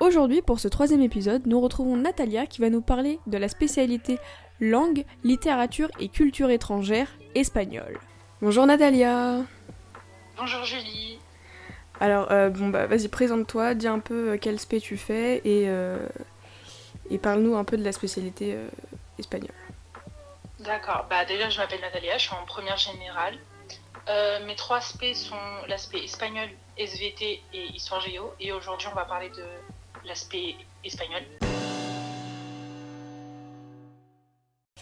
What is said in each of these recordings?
Aujourd'hui, pour ce troisième épisode, nous retrouvons Natalia qui va nous parler de la spécialité langue, littérature et culture étrangère espagnole. Bonjour Natalia Bonjour Julie Alors, euh, bon bah vas-y, présente-toi, dis un peu euh, quel spé tu fais et, euh, et parle-nous un peu de la spécialité euh, espagnole. D'accord, bah déjà je m'appelle Natalia, je suis en première générale. Euh, mes trois aspects sont l'aspect espagnol, SVT et histoire géo. Et aujourd'hui on va parler de l'aspect espagnol.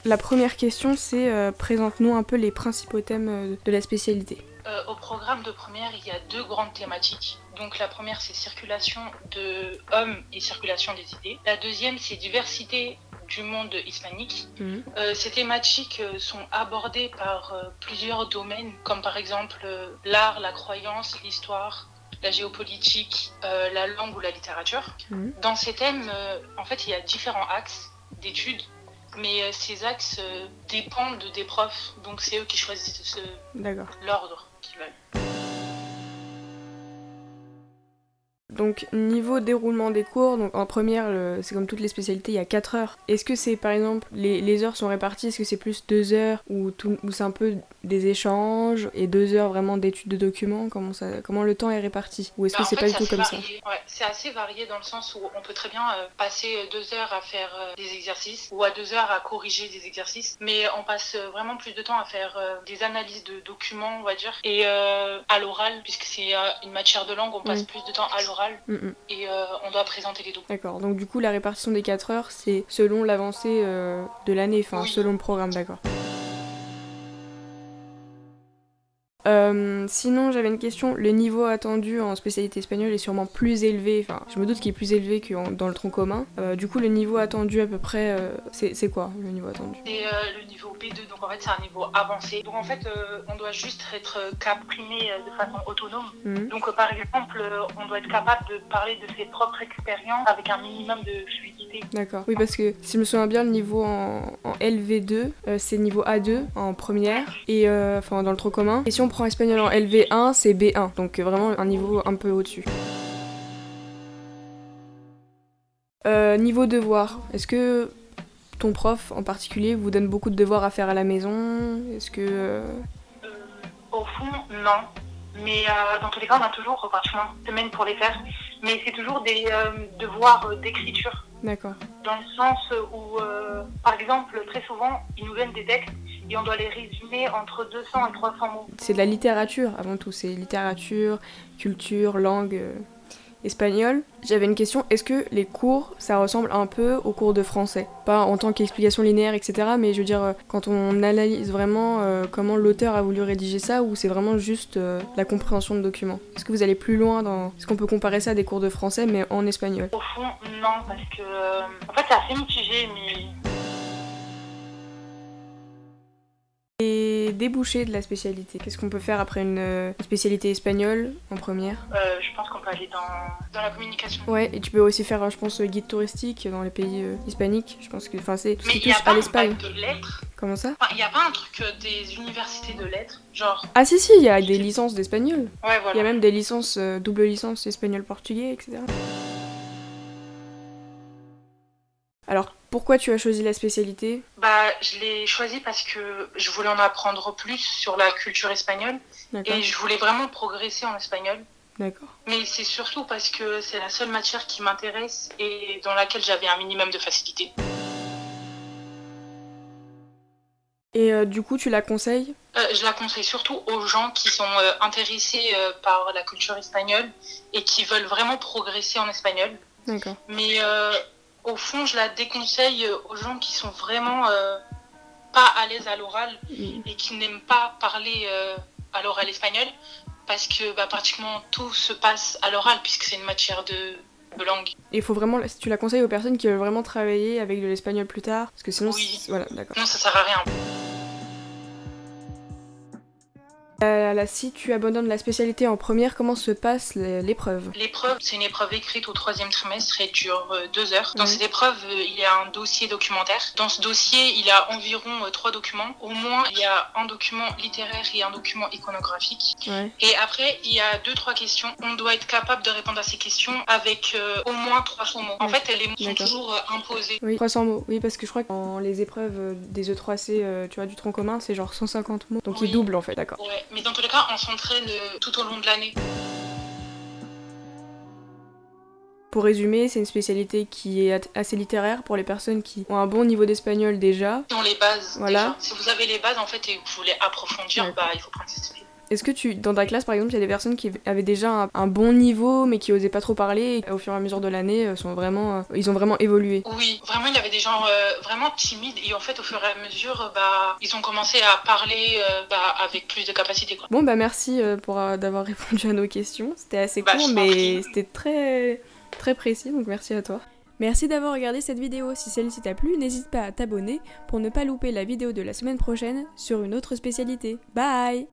La première question, c'est euh, présente-nous un peu les principaux thèmes euh, de la spécialité. Euh, au programme de première, il y a deux grandes thématiques. Donc la première c'est circulation de hommes et circulation des idées. La deuxième c'est diversité du monde hispanique. Mhm. Euh, ces thématiques sont abordées par plusieurs domaines, comme par exemple l'art, la croyance, l'histoire, la géopolitique, euh, la langue ou la littérature. Mhm. Dans ces thèmes, euh, en fait, il y a différents axes d'études, mais euh, ces axes dépendent des profs, donc c'est eux qui choisissent l'ordre qu'ils veulent. Donc niveau déroulement des cours, donc en première, c'est comme toutes les spécialités, il y a 4 heures. Est-ce que c'est par exemple, les, les heures sont réparties, est-ce que c'est plus 2 heures ou, c'est un peu des échanges et 2 heures vraiment d'études de documents? Comment, ça, comment le temps est réparti? Ou est-ce Bah, que en c'est pas du tout comme ça? Ouais, c'est assez varié dans le sens où on peut très bien euh, passer deux heures à faire euh, des exercices ou à deux heures à corriger des exercices, mais on passe euh, vraiment plus de temps à faire euh, des analyses de documents, on va dire, et à l'oral, puisque c'est une matière de langue, on passe Oui. plus de temps à l'oral Mm, mm. et euh, on doit présenter les documents. D'accord, donc du coup la répartition des 4 heures, c'est selon l'avancée euh, de l'année, enfin Oui. selon le programme, d'accord. Euh, sinon, j'avais une question. Le niveau attendu en spécialité espagnole est sûrement plus élevé. Enfin, je me doute qu'il est plus élevé que dans le tronc commun. Euh, du coup, le niveau attendu à peu près, euh, c'est quoi le niveau attendu? C'est le niveau B2, donc en fait c'est un niveau avancé. Donc en fait on doit juste être caprimé de façon autonome. Mhm. Donc par exemple on doit être capable de parler de ses propres expériences avec un minimum de D'accord. Oui, parce que si je me souviens bien, le niveau en, en LV2, euh, c'est niveau A2 en première, et euh, enfin dans le tronc commun. Et si on prend espagnol en LV1, c'est B1, donc euh, vraiment un niveau un peu au-dessus. Euh, niveau devoir, est-ce que ton prof en particulier vous donne beaucoup de devoirs à faire à la maison? Est-ce que. au fond, non. Mais euh, dans tous les cas, on a toujours pratiquement une semaine pour les faire. Mais c'est toujours des euh, devoirs d'écriture. D'accord. Dans le sens où, euh, par exemple, très souvent, ils nous donnent des textes et on doit les résumer entre 200 et 300 mots. C'est de la littérature avant tout, c'est littérature, culture, langue espagnole. J'avais une question, est-ce que les cours, ça ressemble un peu aux cours de français? Pas en tant qu'explication linéaire, etc., mais je veux dire, euh, quand on analyse vraiment euh, comment l'auteur a voulu rédiger ça, ou c'est vraiment juste euh, la compréhension de documents? Est-ce que vous allez plus loin dans... Est-ce qu'on peut comparer ça à des cours de français, mais en espagnol? Au fond, non, parce que, euh, en fait, c'est assez mitigé, mais Et débouchés de la spécialité, qu'est-ce qu'on peut faire après une euh, spécialité espagnole en première? Euh, je pense qu'on peut aller dans, dans la communication. Ouais, et tu peux aussi faire, euh, je pense, guide touristique dans les pays euh, hispaniques. Je pense que, enfin, c'est tout ce qui touche pas à l'Espagne. bac de lettres? Comment ça? Enfin, il n'y a pas un truc euh, des universités de lettres Genre, Ah si si, il y a des licences d'espagnol. ouais, Il y a voilà. même des licences, euh, double licence espagnol-portugais, etc. pourquoi tu as choisi la spécialité Bah, je l'ai choisi parce que je voulais en apprendre plus sur la culture espagnole et je voulais vraiment progresser en espagnol. D'accord. Mais c'est surtout parce que c'est la seule matière qui m'intéresse et dans laquelle j'avais un minimum de facilité. Et euh, du coup, tu la conseilles Euh, je la conseille surtout aux gens qui sont euh, intéressés par la culture espagnole et qui veulent vraiment progresser en espagnol. D'accord. Mais au fond, je la déconseille aux gens qui sont vraiment euh, pas à l'aise à l'oral Mm. et qui n'aiment pas parler euh, à l'oral espagnol parce que bah, pratiquement tout se passe à l'oral puisque c'est une matière de, de langue. Et il faut vraiment, tu la conseilles aux personnes qui veulent vraiment travailler avec de l'espagnol plus tard, parce que sinon, Oui. voilà, d'accord. Non, ça sert à rien. Euh, là, si tu abandonnes la spécialité en première, comment se passe l'é- l'épreuve? L'épreuve, c'est une épreuve écrite au troisième trimestre et dure euh, deux heures. Dans cette épreuve, euh, il y a un dossier documentaire. Dans ce dossier, il y a environ euh, trois documents. Au moins, il y a un document littéraire et un document iconographique. Et après, il y a deux, trois questions. On doit être capable de répondre à ces questions avec euh, au moins 300 mots. En fait, les mots sont toujours euh, imposés. Oui, 300 mots. Oui, parce que je crois que dans les épreuves des E3C, euh, tu vois, du tronc commun, c'est genre 150 mots. Donc ils doublent en fait, d'accord. Ouais. Mais dans tous les cas, on s'entraîne euh, tout au long de l'année. Pour résumer, c'est une spécialité qui est assez littéraire pour les personnes qui ont un bon niveau d'espagnol déjà. Dans les bases. Voilà. déjà. Si vous avez les bases, en fait, et que vous voulez approfondir, Ouais. bah, il faut prendre cette spécialité. Est-ce que tu, dans ta classe par exemple, il y a des personnes qui avaient déjà un, un bon niveau mais qui osaient pas trop parler et au fur et à mesure de l'année, euh, sont vraiment, euh, ils ont vraiment évolué? Oui, vraiment, il y avait des gens euh, vraiment timides et en fait, au fur et à mesure, bah, ils ont commencé à parler euh, bah, avec plus de capacité. Quoi. Bon bah merci euh, pour euh, d'avoir répondu à nos questions. C'était assez Bah, court mais c'était très très précis donc merci à toi. Merci d'avoir regardé cette vidéo. Si celle-ci t'a plu, n'hésite pas à t'abonner pour ne pas louper la vidéo de la semaine prochaine sur une autre spécialité. Bye